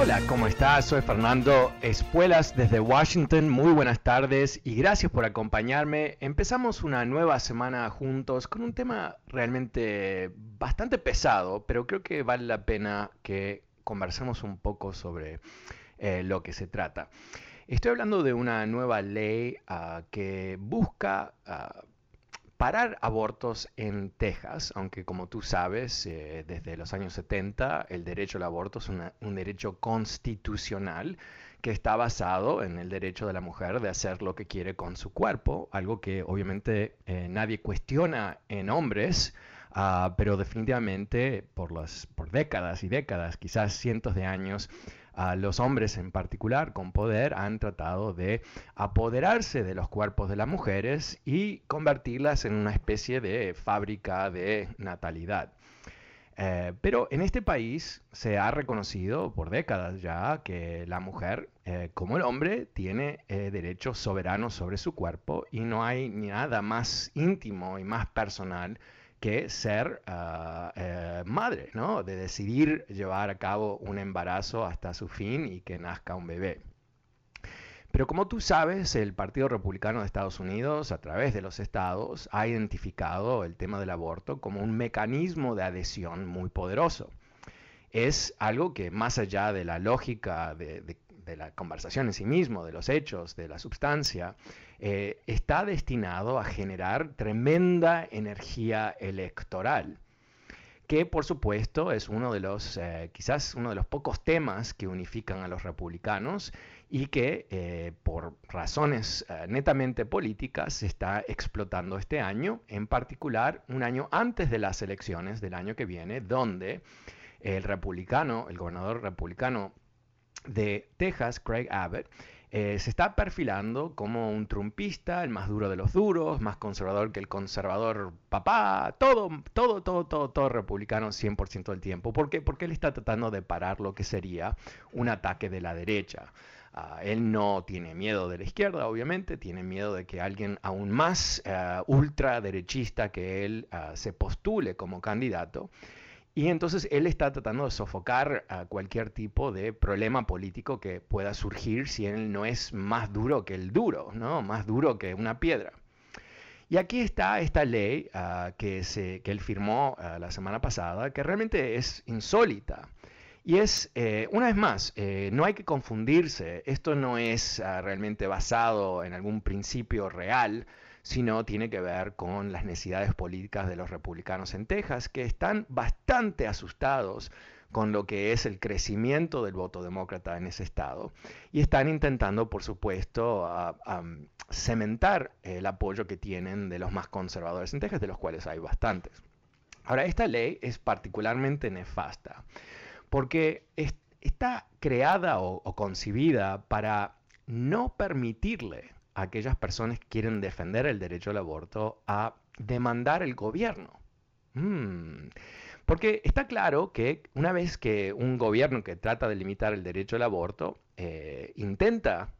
Hola, ¿cómo estás? Soy Fernando Espuelas desde Washington. Muy buenas tardes y gracias por acompañarme. Empezamos una nueva semana juntos con un tema realmente bastante pesado, pero creo que vale la pena que conversemos un poco sobre eh, lo que se trata. Estoy hablando de una nueva ley uh, que busca uh, parar abortos en Texas, aunque como tú sabes, eh, desde los años 70 el derecho al aborto es un derecho constitucional que está basado en el derecho de la mujer de hacer lo que quiere con su cuerpo, algo que obviamente eh, nadie cuestiona en hombres, uh, pero definitivamente por, las, por décadas y décadas, quizás cientos de años, los hombres en particular con poder han tratado de apoderarse de los cuerpos de las mujeres y convertirlas en una especie de fábrica de natalidad. Eh, pero en este país se ha reconocido por décadas ya que la mujer, eh, como el hombre, tiene eh, derechos soberanos sobre su cuerpo y no hay nada más íntimo y más personal que ser uh, eh, madre, ¿no? De decidir llevar a cabo un embarazo hasta su fin y que nazca un bebé. Pero como tú sabes, el Partido Republicano de Estados Unidos, a través de los estados, ha identificado el tema del aborto como un mecanismo de adhesión muy poderoso. Es algo que más allá de la lógica de de la conversación en sí mismo, de los hechos, de la substancia, eh, está destinado a generar tremenda energía electoral que por supuesto es uno de los, eh, quizás uno de los pocos temas que unifican a los republicanos y que eh, por razones netamente políticas se está explotando este año, en particular un año antes de las elecciones del año que viene, donde el republicano, el gobernador republicano de Texas, Craig Abbott, eh, se está perfilando como un trumpista, el más duro de los duros, más conservador que el conservador papá, todo, todo, todo, todo, todo republicano 100% del tiempo. ¿Por qué? Porque él está tratando de parar lo que sería un ataque de la derecha. Uh, él no tiene miedo de la izquierda, obviamente, tiene miedo de que alguien aún más uh, ultraderechista que él uh, se postule como candidato. Y entonces él está tratando de sofocar a cualquier tipo de problema político que pueda surgir si él no es más duro que el duro, ¿no? Más duro que una piedra. Y aquí está esta ley uh, que, se, que, él firmó uh, la semana pasada, que realmente es insólita. Y es, eh, una vez más, eh, no hay que confundirse, esto no es uh, realmente basado en algún principio real, sino tiene que ver con las necesidades políticas de los republicanos en Texas, que están bastante asustados con lo que es el crecimiento del voto demócrata en ese estado y están intentando, por supuesto, a, a cementar el apoyo que tienen de los más conservadores en Texas, de los cuales hay bastantes. Ahora, esta ley es particularmente nefasta porque es, está creada o, concebida para no permitirle aquellas personas que quieren defender el derecho al aborto a demandar el gobierno. Mm. Porque está claro que una vez que un gobierno que trata de limitar el derecho al aborto eh, intenta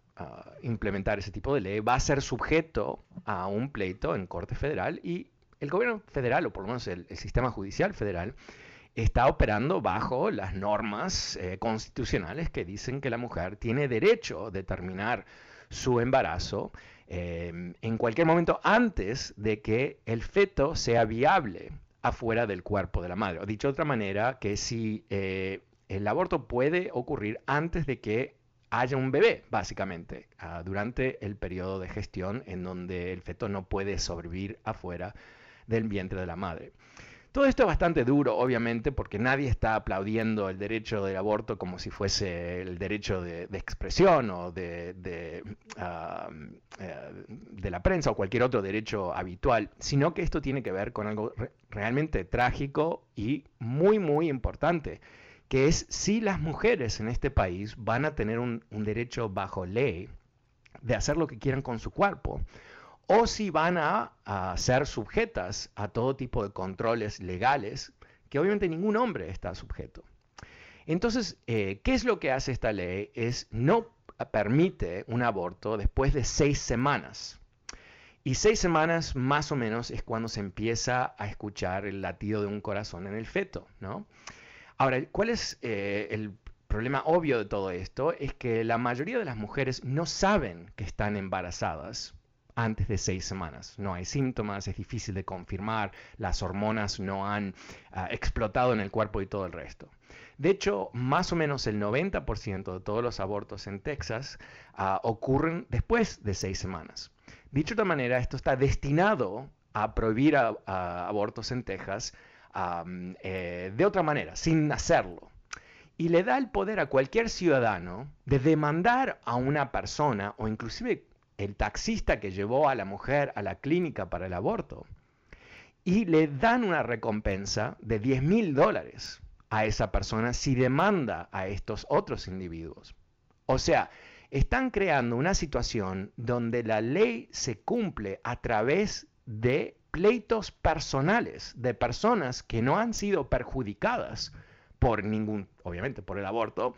implementar ese tipo de ley va a ser sujeto a un pleito en Corte Federal y el gobierno federal, o por lo menos el, sistema judicial federal, está operando bajo las normas eh, constitucionales que dicen que la mujer tiene derecho a determinar su embarazo eh, en cualquier momento antes de que el feto sea viable afuera del cuerpo de la madre. O dicho de otra manera, que si eh, el aborto puede ocurrir antes de que haya un bebé, básicamente, ah, durante el periodo de gestión en donde el feto no puede sobrevivir afuera del vientre de la madre. Todo esto es bastante duro, obviamente, porque nadie está aplaudiendo el derecho del aborto como si fuese el derecho de, expresión o de, ah, eh, de, la prensa o cualquier otro derecho habitual, sino que esto tiene que ver con algo realmente trágico y muy, muy importante, que es si las mujeres en este país van a tener un, derecho bajo ley de hacer lo que quieran con su cuerpo, o si van a, ser sujetas a todo tipo de controles legales que obviamente ningún hombre está sujeto. Entonces, eh, ¿qué es lo que hace esta ley? Es no permite un aborto después de seis semanas. Y seis semanas más o menos es cuando se empieza a escuchar el latido de un corazón en el feto, ¿no? Ahora, ¿cuál es eh, el problema obvio de todo esto? Es que la mayoría de las mujeres no saben que están embarazadas antes de seis semanas. No hay síntomas, es difícil de confirmar, las hormonas no han ah, explotado en el cuerpo y todo el resto. De hecho, más o menos el 90% de todos los abortos en Texas ah, ocurren después de seis semanas. Dicho de otra manera, esto está destinado a prohibir abortos en Texas eh, de otra manera, sin hacerlo. Y le da el poder a cualquier ciudadano de demandar a una persona o inclusive el taxista que llevó a la mujer a la clínica para el aborto. Y le dan una recompensa de 10 mil dólares a esa persona si demanda a estos otros individuos. O sea, están creando una situación donde la ley se cumple a través de pleitos personales de personas que no han sido perjudicadas por ningún, obviamente por el aborto,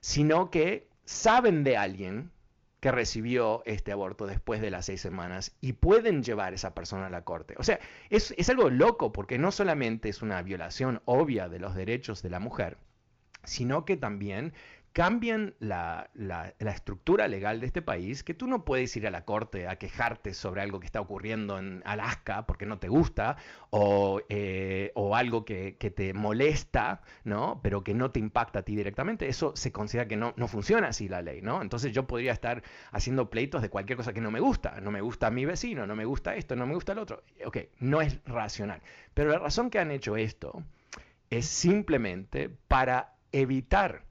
sino que saben de alguien que recibió este aborto después de las seis semanas y pueden llevar a esa persona a la corte. O sea, es, es algo loco porque no solamente es una violación obvia de los derechos de la mujer, sino que también cambian la, estructura legal de este país, que tú no puedes ir a la corte a quejarte sobre algo que está ocurriendo en Alaska porque no te gusta, o, eh, algo que, te molesta, ¿no? pero que no te impacta a ti directamente, eso se considera que no, no funciona así la ley. ¿no? Entonces yo podría estar haciendo pleitos de cualquier cosa que no me gusta, no me gusta mi vecino, no me gusta esto, no me gusta el otro. Ok, no es racional. Pero la razón que han hecho esto es simplemente para evitar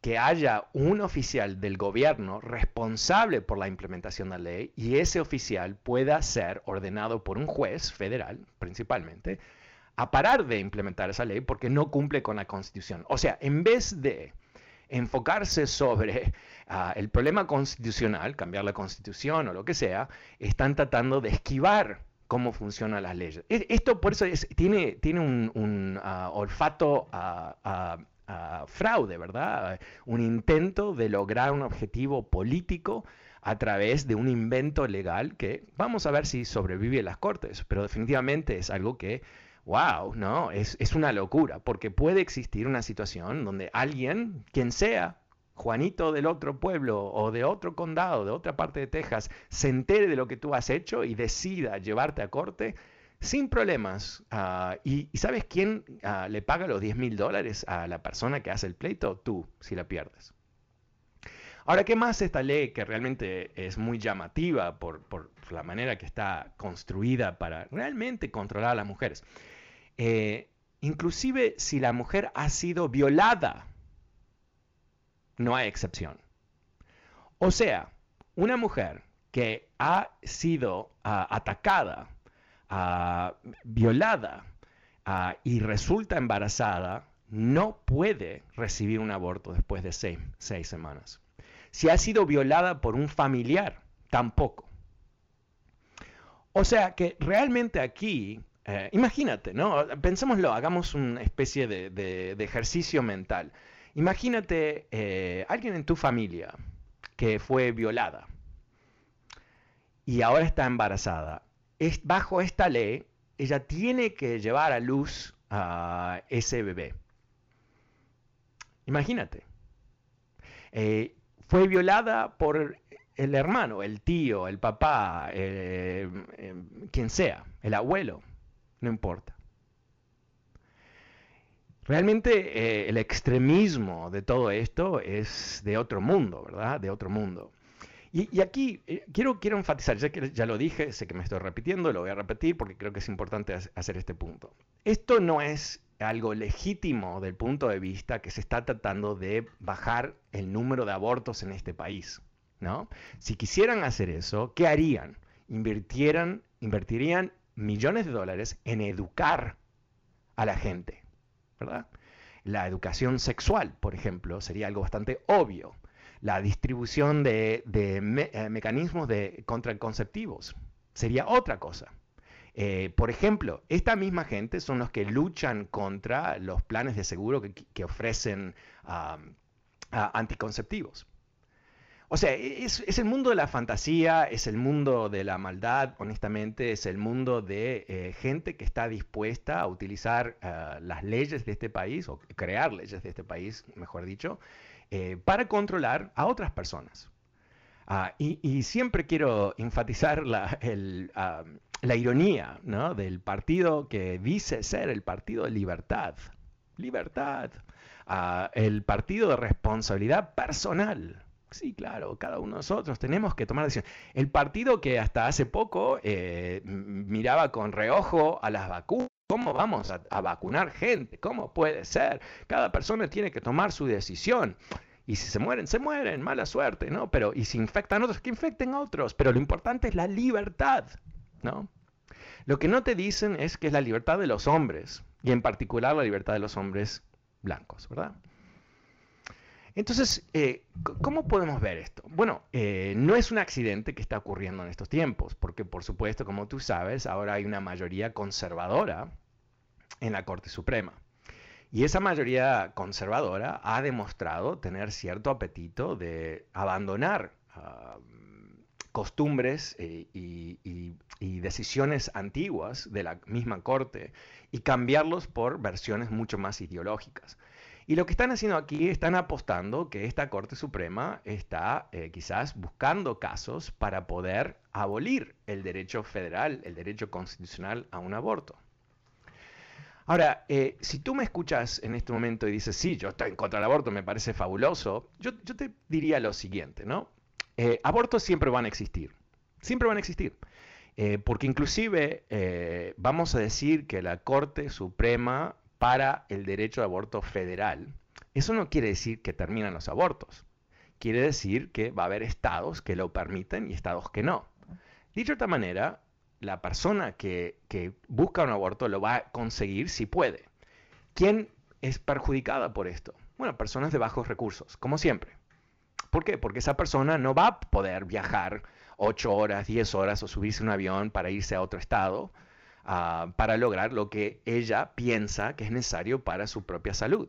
que haya un oficial del gobierno responsable por la implementación de la ley y ese oficial pueda ser ordenado por un juez federal, principalmente, a parar de implementar esa ley porque no cumple con la constitución. O sea, en vez de enfocarse sobre ah, el problema constitucional, cambiar la constitución o lo que sea, están tratando de esquivar cómo funcionan las leyes. E, esto por eso tiene, tiene un, ah, olfato fraude, ¿verdad? Un intento de lograr un objetivo político a través de un invento legal que vamos a ver si sobrevive las cortes, pero definitivamente es algo que, wow, ¿no? Es, es una locura, porque puede existir una situación donde alguien, quien sea, Juanito del otro pueblo o de otro condado, de otra parte de Texas, se entere de lo que tú has hecho y decida llevarte a corte, sin problemas. Ah, y, sabes quién ah, le paga los 10 mil dólares a la persona que hace el pleito? Tú, si la pierdes. Ahora, ¿qué más esta ley que realmente es muy llamativa por, la manera que está construida para realmente controlar a las mujeres? Eh, inclusive si la mujer ha sido violada, no hay excepción. O sea, una mujer que ha sido ah, atacada violada y resulta embarazada, no puede recibir un aborto después de seis, semanas. Si ha sido violada por un familiar, tampoco. O sea que realmente aquí, eh, imagínate, ¿no? Pensémoslo, hagamos una especie de, ejercicio mental. Imagínate eh, alguien en tu familia que fue violada y ahora está embarazada. Es, bajo esta ley, ella tiene que llevar a luz a ese bebé. Imagínate. Eh, fue violada por el hermano, el tío, el papá, eh, eh, quien sea, el abuelo, no importa. Realmente el extremismo de todo esto es de otro mundo, ¿verdad? De otro mundo. Y, aquí quiero, quiero enfatizar, ya que ya lo dije, sé que me estoy repitiendo, lo voy a repetir porque creo que es importante hacer este punto. Esto no es algo legítimo del punto de vista que se está tratando de bajar el número de abortos en este país. ¿no? Si quisieran hacer eso, ¿qué harían? Invertirían millones de dólares en educar a la gente. ¿verdad? La educación sexual, por ejemplo, sería algo bastante obvio. La distribución de, eh, mecanismos de contraconceptivos sería otra cosa. Eh, por ejemplo, esta misma gente son los que luchan contra los planes de seguro que, ofrecen anticonceptivos. O sea, e, es, el mundo de la fantasía, es el mundo de la maldad, honestamente, es el mundo de eh, gente que está dispuesta a utilizar las leyes de este país, o crear leyes de este país, mejor dicho, eh, para controlar a otras personas. Ah, y, siempre quiero enfatizar la, ah, ironía del partido que dice ser el partido de libertad. Libertad. Ah, el partido de responsabilidad personal. Sí, claro, cada uno de nosotros tenemos que tomar decisiones. El partido que hasta hace poco eh, miraba con reojo a las vacunas. ¿Cómo vamos a, vacunar gente? ¿Cómo puede ser? Cada persona tiene que tomar su decisión. Y si se mueren, se mueren, mala suerte, ¿no? Pero, y si infectan otros, que infecten a otros. Pero lo importante es la libertad, ¿no? Lo que no te dicen es que es la libertad de los hombres, y en particular la libertad de los hombres blancos, ¿verdad? Entonces, eh, ¿cómo podemos ver esto? Bueno, eh, no es un accidente que está ocurriendo en estos tiempos, porque por supuesto, como tú sabes, ahora hay una mayoría conservadora en la Corte Suprema. Y esa mayoría conservadora ha demostrado tener cierto apetito de abandonar costumbres eh, y, decisiones antiguas de la misma corte y cambiarlos por versiones mucho más ideológicas. Y lo que están haciendo aquí, están apostando que esta Corte Suprema está eh, quizás buscando casos para poder abolir el derecho federal, el derecho constitucional a un aborto. Ahora, eh, si tú me escuchas en este momento y dices, sí, yo estoy en contra del aborto, me parece fabuloso, yo, te diría lo siguiente, ¿no? Eh, abortos siempre van a existir, siempre van a existir. Porque inclusive vamos a decir que la Corte Suprema para el derecho de aborto federal, eso no quiere decir que terminan los abortos. Quiere decir que va a haber estados que lo permiten y estados que no. Dicho de otra manera, la persona que, busca un aborto lo va a conseguir si puede. ¿Quién es perjudicada por esto? Bueno, personas de bajos recursos, como siempre. ¿Por qué? Porque esa persona no va a poder viajar 8 horas, 10 horas o subirse un avión para irse a otro estado ah, para lograr lo que ella piensa que es necesario para su propia salud.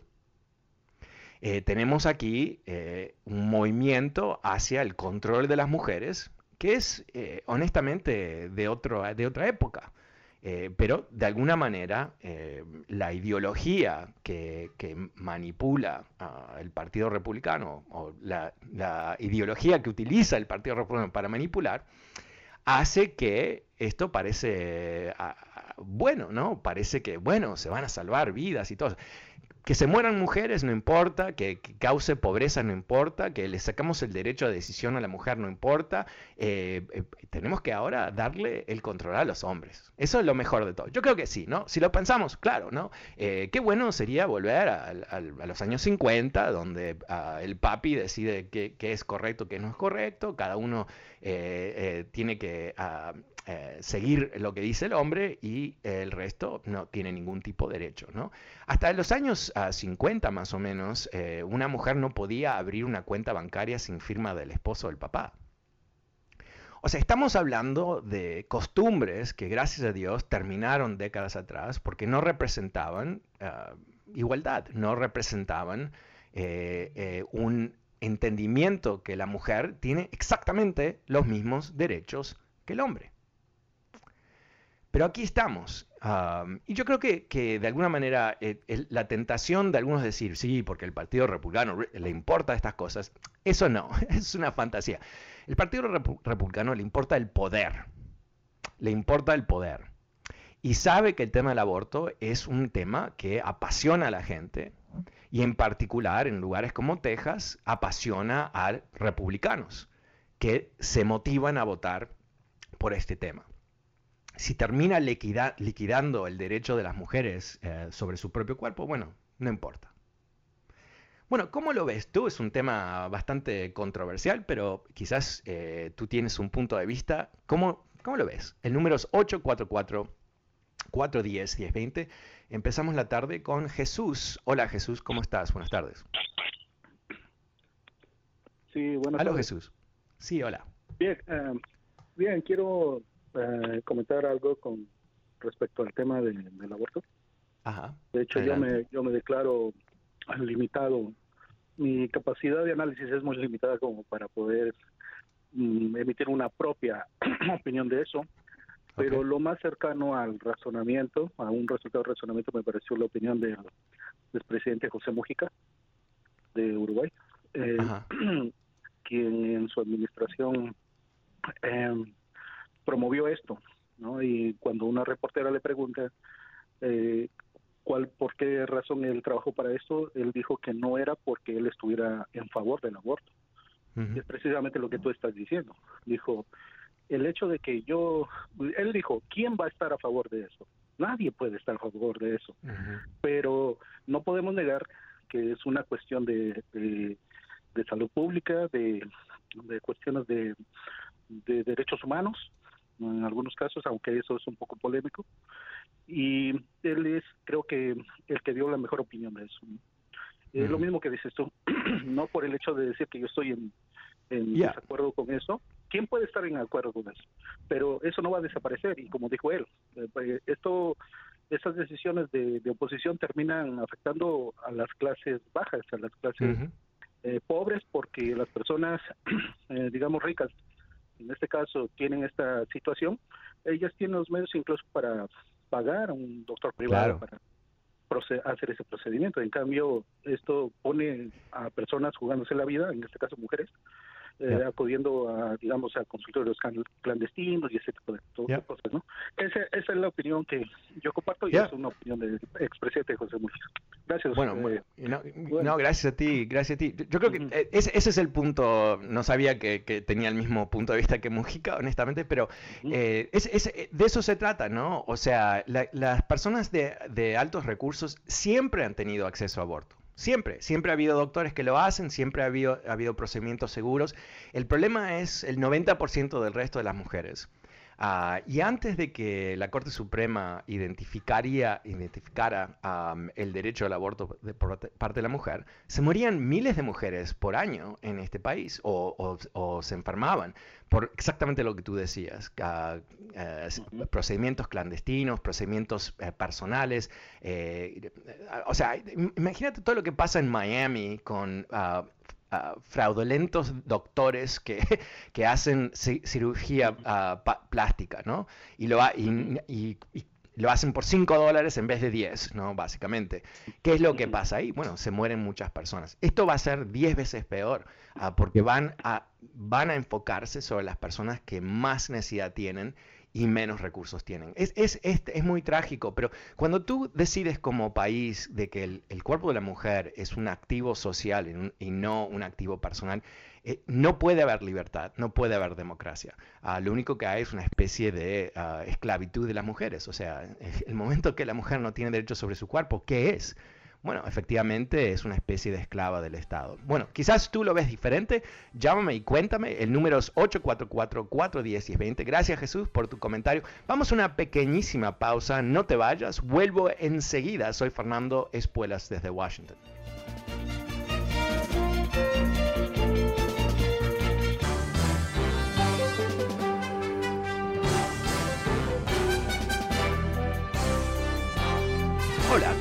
Eh, tenemos aquí eh, un movimiento hacia el control de las mujeres que es eh, honestamente de, otro, de otra época. Pero de alguna manera la ideología que, manipula el Partido Republicano o la, ideología que utiliza el Partido Republicano para manipular hace que esto parece bueno, ¿no? Parece que, bueno, se van a salvar vidas y todo. Que se mueran mujeres no importa, que, cause pobreza no importa, que le sacamos el derecho a decisión a la mujer no importa. Eh, eh, tenemos que ahora darle el control a los hombres. Eso es lo mejor de todo. Yo creo que sí, ¿no? Si lo pensamos, claro, ¿no? Eh, qué bueno sería volver a, los años 50, donde ah, el papi decide qué, es correcto, qué no es correcto, cada uno tiene que ah, eh, seguir lo que dice el hombre y el resto no tiene ningún tipo de derecho. ¿no? Hasta los años 50 ah, más o menos, eh, una mujer no podía abrir una cuenta bancaria sin firma del esposo o del papá. O sea, estamos hablando de costumbres que gracias a Dios terminaron décadas atrás porque no representaban ah, igualdad, no representaban eh, un entendimiento que la mujer tiene exactamente los mismos derechos que el hombre. Pero aquí estamos. y yo creo que, de alguna manera eh, la tentación de algunos decir, sí, porque el Partido Republicano le importa estas cosas, eso no, es una fantasía. El Partido Republicano le importa el poder, le importa el poder. Y sabe que el tema del aborto es un tema que apasiona a la gente y en particular en lugares como Texas apasiona a republicanos que se motivan a votar por este tema si termina liquidando el derecho de las mujeres eh, sobre su propio cuerpo, bueno, no importa. Bueno, ¿cómo lo ves tú? Es un tema bastante controversial, pero quizás eh, tú tienes un punto de vista. ¿Cómo, ¿Cómo lo ves? El número es 844-410-1020. Empezamos la tarde con Jesús. Hola Jesús, ¿cómo estás? Buenas tardes. Sí, buenas Hola Jesús. Sí, hola. Bien, eh, bien, quiero eh, comentar algo con respecto al tema del aborto. de hecho, yo me, yo me declaro limitado. Mi capacidad de análisis es muy limitada como para poder mm, emitir una propia opinión de eso. Pero lo más cercano al razonamiento, a un resultado de razonamiento, me pareció la opinión del, presidente José Mujica de Uruguay, eh, quien en su administración eh, promovió esto, ¿no? Y cuando una reportera le pregunta eh, cuál, por qué razón él trabajó para esto, él dijo que no era porque él estuviera en favor del aborto. Es precisamente lo que tú estás diciendo. Dijo, el hecho de que yo, él dijo, ¿quién va a estar a favor de eso? Nadie puede estar a favor de eso. Pero no podemos negar que es una cuestión de, de, salud pública, de, de cuestiones de, de derechos humanos, en algunos casos, aunque eso es un poco polémico. Y él es, creo que, el que dio la mejor opinión de eso. Es lo mismo que dices tú, no por el hecho de decir que yo estoy en, en desacuerdo con eso. ¿Quién puede estar en acuerdo con eso? Pero eso no va a desaparecer y como dijo él, eh, pues, esto esas decisiones de, oposición terminan afectando a las clases bajas, a las clases eh, pobres, porque las personas, eh, digamos, ricas en este caso tienen esta situación, ellas tienen los medios incluso para pagar a un doctor privado para hacer ese procedimiento. En cambio, esto pone a personas jugándose la vida, en este caso mujeres, eh, acudiendo a, digamos, a consultorios clandestinos y ese tipo de, cosas, ¿no? Esa, esa, es la opinión que yo comparto y es una opinión del expresidente José Mujica. Gracias. Bueno, eh, no, gracias a ti, gracias a ti. Yo creo que e, ese, ese, es el punto, no sabía que, que, tenía el mismo punto de vista que Mujica, honestamente, pero eh, es, es, de eso se trata, ¿no? O sea, las personas de, de altos recursos siempre han tenido acceso a aborto. Siempre, siempre ha habido doctores que lo hacen, siempre ha habido, ha habido procedimientos seguros. El problema es el 90% del resto de las mujeres. Ah, y antes de que la Corte Suprema identificaría, identificara el derecho al aborto de, por parte de la mujer, se morían miles de mujeres por año en este país o, se enfermaban por exactamente lo que tú decías, ah, eh, procedimientos clandestinos, procedimientos eh, personales. Eh, o sea, imagínate todo lo que pasa en Miami con ah, fraudulentos doctores que, que hacen cirugía ah, plástica, ¿no? Y lo, y, lo hacen por 5 dólares en vez de 10, ¿no? Básicamente. ¿Qué es lo que pasa ahí? Bueno, se mueren muchas personas. Esto va a ser 10 veces peor, ah, porque van a, van a enfocarse sobre las personas que más necesidad tienen y menos recursos tienen. Es, es, es, muy trágico, pero cuando tú decides como país de que el, cuerpo de la mujer es un activo social y, no un activo personal, eh, no puede haber libertad, no puede haber democracia. Ah, lo único que hay es una especie de ah, esclavitud de las mujeres. O sea, el momento que la mujer no tiene derecho sobre su cuerpo, ¿qué es? Bueno, efectivamente es una especie de esclava del Estado. Bueno, quizás tú lo ves diferente, llámame y cuéntame, el número es 844-410-1020. Gracias Jesús por tu comentario. Vamos a una pequeñísima pausa, no te vayas, vuelvo enseguida, soy Fernando Espuelas desde Washington.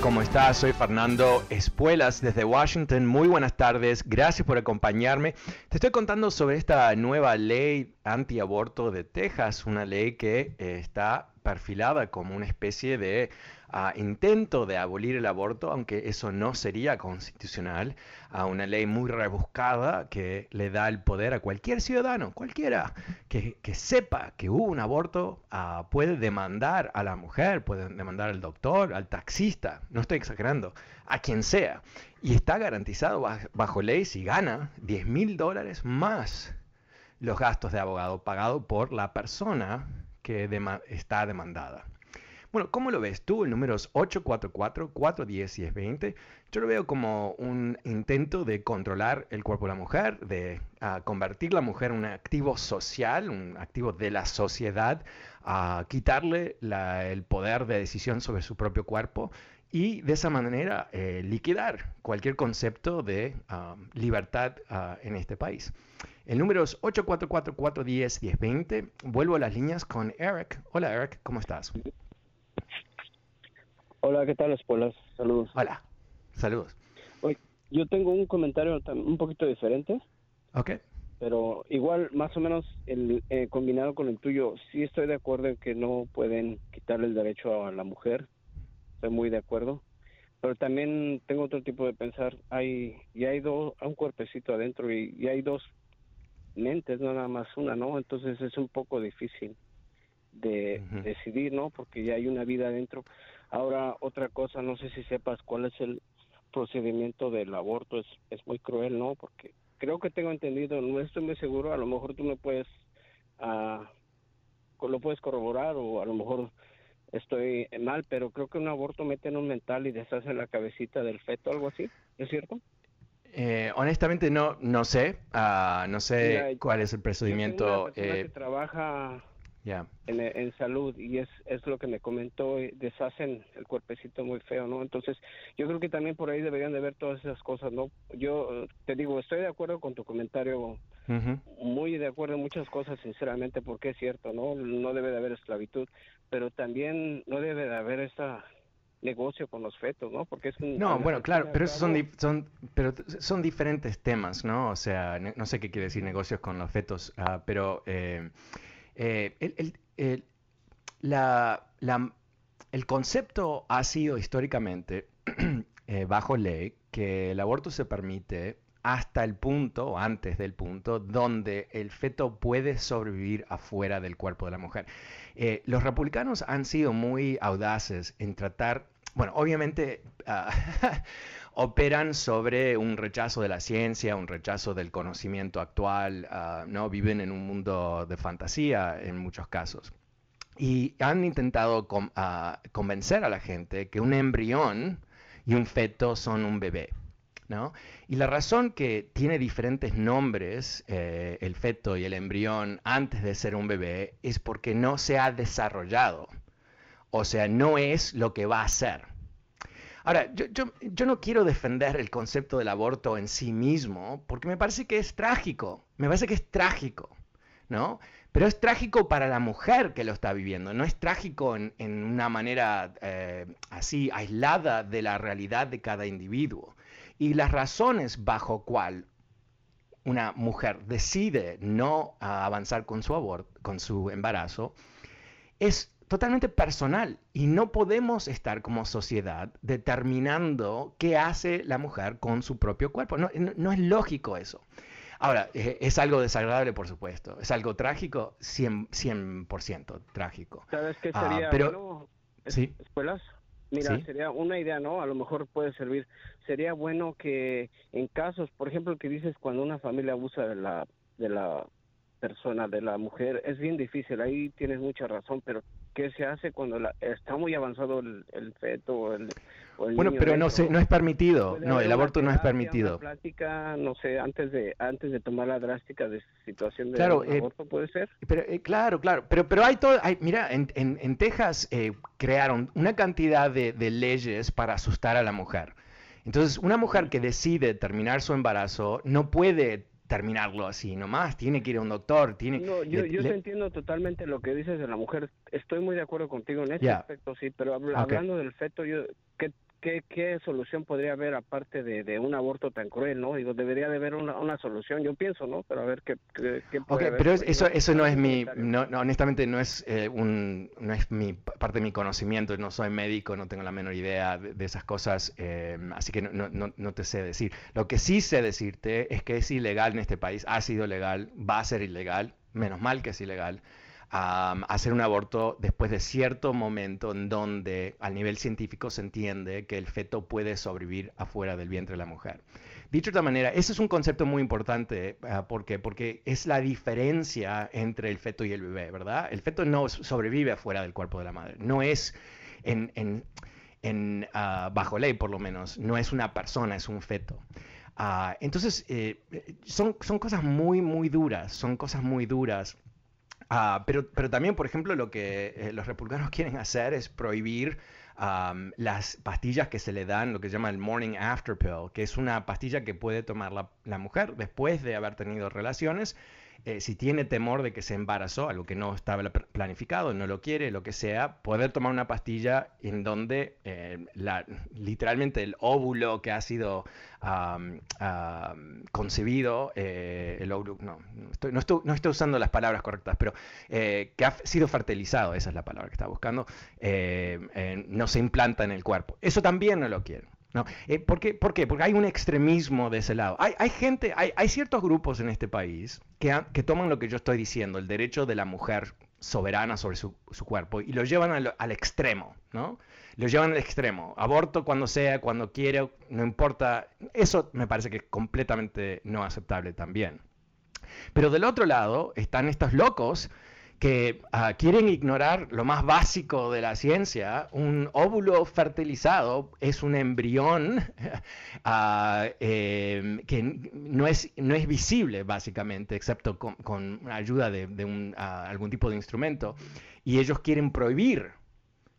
¿Cómo estás? Soy Fernando Espuelas desde Washington. Muy buenas tardes, gracias por acompañarme. Te estoy contando sobre esta nueva ley antiaborto de Texas, una ley que eh, está perfilada como una especie de ah, intento de abolir el aborto, aunque eso no sería constitucional, a una ley muy rebuscada que le da el poder a cualquier ciudadano, cualquiera que, sepa que hubo un aborto, ah, puede demandar a la mujer, puede demandar al doctor, al taxista, no estoy exagerando, a quien sea. Y está garantizado bajo, ley si gana 10 mil dólares más los gastos de abogado pagado por la persona que está demandada. Bueno, ¿cómo lo ves tú? El número es 844-410-1020. Yo lo veo como un intento de controlar el cuerpo de la mujer, de uh, convertir la mujer en un activo social, un activo de la sociedad, a quitarle el poder de decisión sobre su propio cuerpo y de esa manera eh, liquidar cualquier concepto de ah, libertad uh, en este país. El número es 844-410-1020. Vuelvo a las líneas con Eric. Hola Eric, ¿cómo estás? Hola, ¿qué tal, Espolas? Saludos. Hola, saludos. yo tengo un comentario un poquito diferente. Ok. Pero igual, más o menos, el, eh, combinado con el tuyo, sí estoy de acuerdo en que no pueden quitarle el derecho a la mujer. Estoy muy de acuerdo. Pero también tengo otro tipo de pensar. Hay, y hay dos, un cuerpecito adentro y, y hay dos mentes, no nada más una, ¿no? Entonces es un poco difícil de decidir, ¿no? Porque ya hay una vida adentro. Ahora, otra cosa, no sé si sepas cuál es el procedimiento del aborto, es, es muy cruel, ¿no? Porque creo que tengo entendido, no estoy muy seguro, a lo mejor tú me puedes, ah, lo puedes corroborar o a lo mejor estoy mal, pero creo que un aborto mete en un mental y deshace la cabecita del feto, algo así, ¿es cierto? Eh, honestamente no, no sé, uh, no sé cuál es el procedimiento. Eh, que trabaja en, en, salud y es, es lo que me comentó, deshacen el cuerpecito muy feo, ¿no? Entonces yo creo que también por ahí deberían de ver todas esas cosas, ¿no? Yo te digo, estoy de acuerdo con tu comentario, muy de acuerdo en muchas cosas, sinceramente, porque es cierto, ¿no? No debe de haber esclavitud, pero también no debe de haber esa negocio con los fetos, ¿no? Porque es un, No, bueno, claro, pero esos son, son, pero son diferentes temas, ¿no? O sea, no sé qué quiere decir negocios con los fetos, uh, pero eh, eh, el, el, la, la, el, concepto ha sido históricamente, eh, bajo ley, que el aborto se permite hasta el punto, antes del punto, donde el feto puede sobrevivir afuera del cuerpo de la mujer. Eh, los republicanos han sido muy audaces en tratar, bueno, obviamente ah, operan sobre un rechazo de la ciencia, un rechazo del conocimiento actual, ah, ¿no? Viven en un mundo de fantasía en muchos casos. Y han intentado ah, convencer a la gente que un embrión y un feto son un bebé. Y la razón que tiene diferentes nombres eh, el feto y el embrión antes de ser un bebé es porque no se ha desarrollado. O sea, no es lo que va a ser. Ahora, yo, yo, no quiero defender el concepto del aborto en sí mismo, porque me parece que es trágico, me parece que es trágico, ¿no? Pero es trágico para la mujer que lo está viviendo, no es trágico en, una manera eh, así aislada de la realidad de cada individuo. Y las razones bajo cual una mujer decide no avanzar con su aborto, con su embarazo, es totalmente personal y no podemos estar como sociedad determinando qué hace la mujer con su propio cuerpo. No, es lógico eso. Ahora, eh, es algo desagradable, por supuesto. Es algo trágico, 100%, trágico. ¿Sabes qué ah, sería pero, ¿sí? escuelas? Mira, sería una idea, ¿no? A lo mejor puede servir. Sería bueno que en casos, por ejemplo, que dices cuando una familia abusa de la de la persona, de la mujer, es bien difícil. Ahí tienes mucha razón, pero ¿qué se hace cuando está muy avanzado el, feto o el, bueno, pero no se, no es permitido. No, el aborto no es permitido. plática, no sé, antes de antes de tomar la drástica de situación de claro, eh, aborto puede ser. Pero eh, claro, claro, pero pero hay todo, hay, mira, en, en, Texas eh, crearon una cantidad de, de leyes para asustar a la mujer. Entonces, una mujer que decide terminar su embarazo no puede terminarlo así nomás, tiene que ir a un doctor, tiene No, yo, yo entiendo totalmente lo que dices de la mujer, estoy muy de acuerdo contigo en ese aspecto, sí, pero hablando del feto, yo, ¿qué, ¿qué, ¿qué, solución podría haber aparte de, de, un aborto tan cruel, no? Digo, debería de haber una, una solución, yo pienso, ¿no? Pero a ver qué, qué, puede pero eso, eso no es mi, no, honestamente no es eh, un, no es mi parte de mi conocimiento, no soy médico, no tengo la menor idea de, esas cosas, eh, así que no, no, no te sé decir. Lo que sí sé decirte es que es ilegal en este país, ha sido legal, va a ser ilegal, menos mal que es ilegal hacer un aborto después de cierto momento en donde al nivel científico se entiende que el feto puede sobrevivir afuera del vientre de la mujer. Dicho de otra manera, ese es un concepto muy importante. Uh, ¿Por qué? Porque es la diferencia entre el feto y el bebé, ¿verdad? El feto no sobrevive afuera del cuerpo de la madre. No es en, en, en uh, bajo ley, por lo menos, no es una persona, es un feto. Uh, entonces, eh, son, son cosas muy, muy duras, son cosas muy duras Ah, pero, pero también, por ejemplo, lo que eh, los republicanos quieren hacer es prohibir las pastillas que se le dan, lo que se llama el morning after pill, que es una pastilla que puede tomar la, la mujer después de haber tenido relaciones eh, si tiene temor de que se embarazó, algo que no estaba planificado, no lo quiere, lo que sea, poder tomar una pastilla en donde eh, la, literalmente el óvulo que ha sido concebido, eh, el óvulo, no, estoy, no, estoy, no, estoy, usando las palabras correctas, pero que ha sido fertilizado, esa es la palabra que estaba buscando, no se implanta en el cuerpo. Eso también no lo quieren. ¿No? ¿por, qué? Porque hay un extremismo de ese lado. Hay, hay gente, hay, hay, ciertos grupos en este país que, que, toman lo que yo estoy diciendo, el derecho de la mujer soberana sobre su, cuerpo, y lo llevan al, extremo, ¿no? Lo llevan al extremo. Aborto cuando sea, cuando quiera, no importa. Eso me parece que es completamente no aceptable también. Pero del otro lado están estos locos que ah, quieren ignorar lo más básico de la ciencia. Un óvulo fertilizado es un embrión uh, eh, que no es, no es visible, básicamente, excepto con, con ayuda de, de un, uh, algún tipo de instrumento. Y ellos quieren prohibir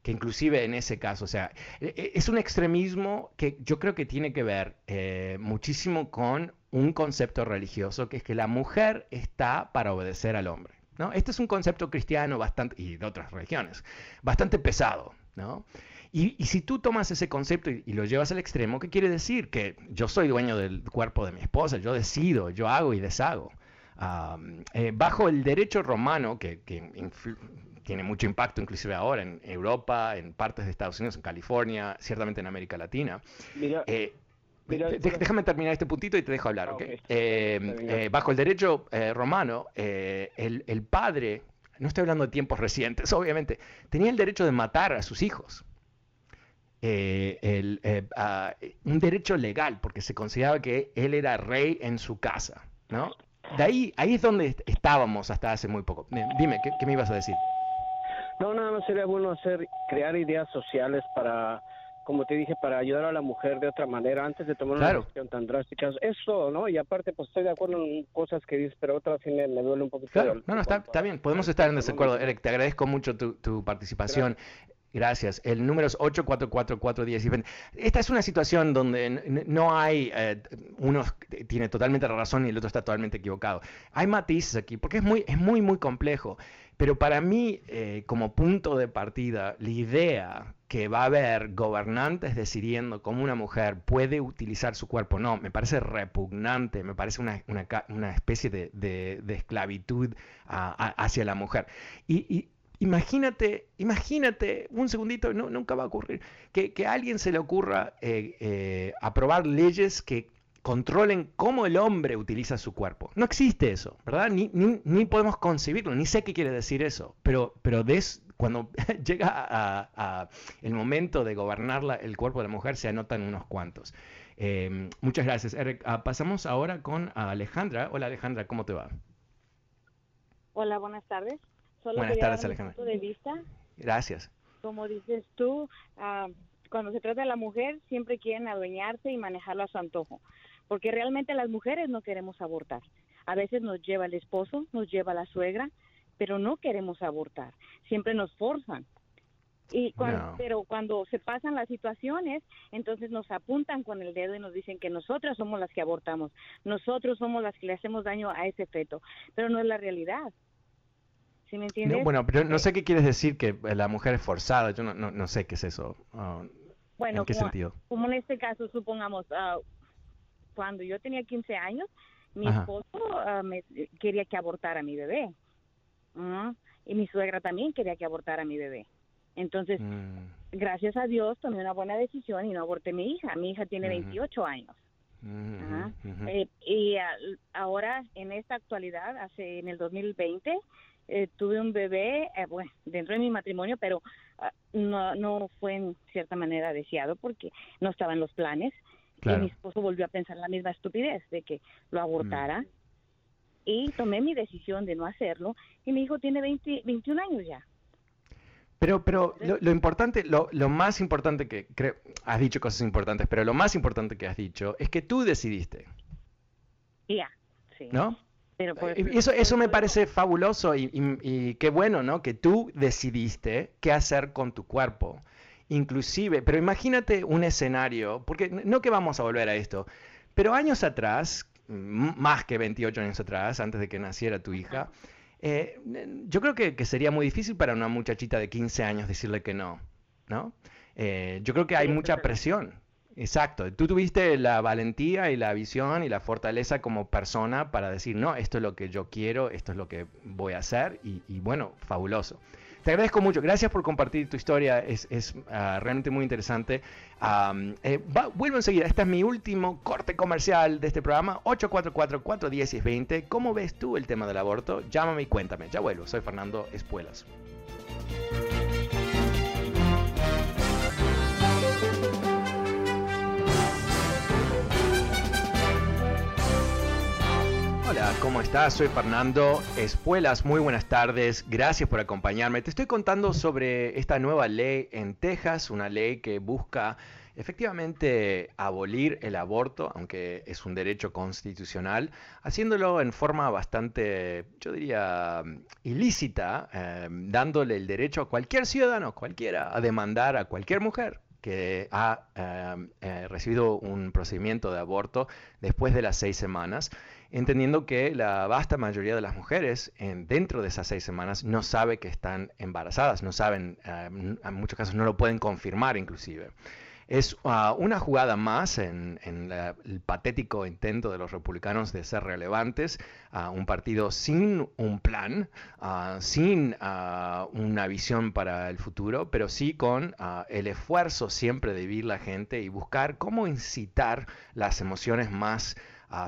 que inclusive en ese caso, o sea, e, e, es un extremismo que yo creo que tiene que ver eh, muchísimo con un concepto religioso, que es que la mujer está para obedecer al hombre. Este es un concepto cristiano bastante, y de otras religiones, bastante pesado, ¿no? Y, si tú tomas ese concepto y, lo llevas al extremo, ¿qué quiere decir? Que yo soy dueño del cuerpo de mi esposa, yo decido, yo hago y deshago. Eh, bajo el derecho romano, que, tiene mucho impacto inclusive ahora en Europa, en partes de Estados Unidos, en California, ciertamente en América Latina, eh, déjame terminar este puntito y te dejo hablar, ¿ok? Eh, eh, bajo el derecho eh, romano, el, padre, no estoy hablando de tiempos recientes, obviamente, tenía el derecho de matar a sus hijos. un derecho legal, porque se consideraba que él era rey en su casa, ¿no? De ahí, ahí es donde estábamos hasta hace muy poco. Dime, ¿qué, qué me ibas a decir? No, nada más sería bueno hacer, crear ideas sociales para como te dije, para ayudar a la mujer de otra manera antes de tomar una decisión tan drástica. Eso, ¿no? Y aparte, pues estoy de acuerdo en cosas que dices, pero otras sí me, duele un poquito. Claro, no, no, está, está bien, podemos estar en desacuerdo. Eric, te agradezco mucho tu, tu participación. Gracias. El número es 844-410. Esta es una situación donde no hay, eh, uno tiene totalmente razón y el otro está totalmente equivocado. Hay matices aquí, porque es muy, es muy, muy complejo. Pero para mí, eh, como punto de partida, la idea que va a haber gobernantes decidiendo cómo una mujer puede utilizar su cuerpo, no, me parece repugnante, me parece una, especie de, esclavitud hacia la mujer. Y, imagínate, imagínate, un segundito, nunca va a ocurrir, que, que a alguien se le ocurra eh, eh, aprobar leyes que controlen cómo el hombre utiliza su cuerpo. No existe eso, ¿verdad? Ni, ni, podemos concebirlo, ni sé qué quiere decir eso, pero, pero cuando llega a, el momento de gobernar el cuerpo de la mujer se anotan unos cuantos. Em, muchas gracias, Eric. Ah, pasamos ahora con Alejandra. Hola Alejandra, ¿cómo te va? Hola, buenas tardes. Solo buenas tardes, Alejandra. Punto de vista. Gracias. Como dices tú, ah, cuando se trata de la mujer, siempre quieren adueñarse y manejarlo a su antojo porque realmente las mujeres no queremos abortar. A veces nos lleva el esposo, nos lleva la suegra, pero no queremos abortar. Siempre nos forzan. Y Pero cuando se pasan las situaciones, entonces nos apuntan con el dedo y nos dicen que nosotras somos las que abortamos, nosotros somos las que le hacemos daño a ese feto, pero no es la realidad. ¿Sí me entiendes? bueno, pero no sé qué quieres decir que la mujer es forzada, yo no, no, sé qué es eso. Ah, bueno, ¿En qué sentido? Como en este caso, supongamos, ah, cuando yo tenía 15 años, mi esposo ah, me quería que abortara a mi bebé. Y mi suegra también quería que abortara a mi bebé. Entonces, mm. gracias a Dios tomé una buena decisión y no aborté a mi hija. Mi hija tiene 28 años. Eh, y ahora, en esta actualidad, hace en el 2020, eh, tuve un bebé, eh, bueno, dentro de mi matrimonio, pero ah, no, no fue en cierta manera deseado porque no estaba en los planes. Y mi esposo volvió a pensar la misma estupidez de que lo abortara. Mm. Y tomé mi decisión de no hacerlo. Y mi hijo tiene 20, 21 años ya. Pero, pero lo, importante, lo, lo, más importante que creo, has dicho cosas importantes, pero lo más importante que has dicho es que tú decidiste. Ya, sí. ¿No? Pero eso, eso me parece fabuloso y, y, qué bueno, ¿no? Que tú decidiste qué hacer con tu cuerpo. Inclusive, pero imagínate un escenario, porque no que vamos a volver a esto, pero años atrás, más que 28 años atrás, antes de que naciera tu hija, eh, yo creo que, sería muy difícil para una muchachita de 15 años decirle que no, ¿no? Eh, yo creo que hay mucha presión. Exacto. Tú tuviste la valentía y la visión y la fortaleza como persona para decir, no, esto es lo que yo quiero, esto es lo que voy a hacer y bueno, fabuloso. Te agradezco mucho. Gracias por compartir tu historia. Es, ah, realmente muy interesante. Eh, vuelvo enseguida. Este es mi último corte comercial de este programa. 844-410-20. ¿Cómo ves tú el tema del aborto? Llámame y cuéntame. Ya vuelvo. Soy Fernando Espuelas. ¿Cómo estás? Soy Fernando Espuelas. Muy buenas tardes. Gracias por acompañarme. Te estoy contando sobre esta nueva ley en Texas, una ley que busca efectivamente abolir el aborto, aunque es un derecho constitucional, haciéndolo en forma bastante, yo diría, ilícita, eh, dándole el derecho a cualquier ciudadano, cualquiera, a demandar a cualquier mujer que ha eh, eh, recibido un procedimiento de aborto después de las seis semanas entendiendo que la vasta mayoría de las mujeres en, dentro de esas seis semanas no sabe que están embarazadas, no saben, eh, en muchos casos no lo pueden confirmar inclusive. Es ah, una jugada más en, el patético intento de los republicanos de ser relevantes, a un partido sin un plan, ah, sin ah, una visión para el futuro, pero sí con el esfuerzo siempre de vivir la gente y buscar cómo incitar las emociones más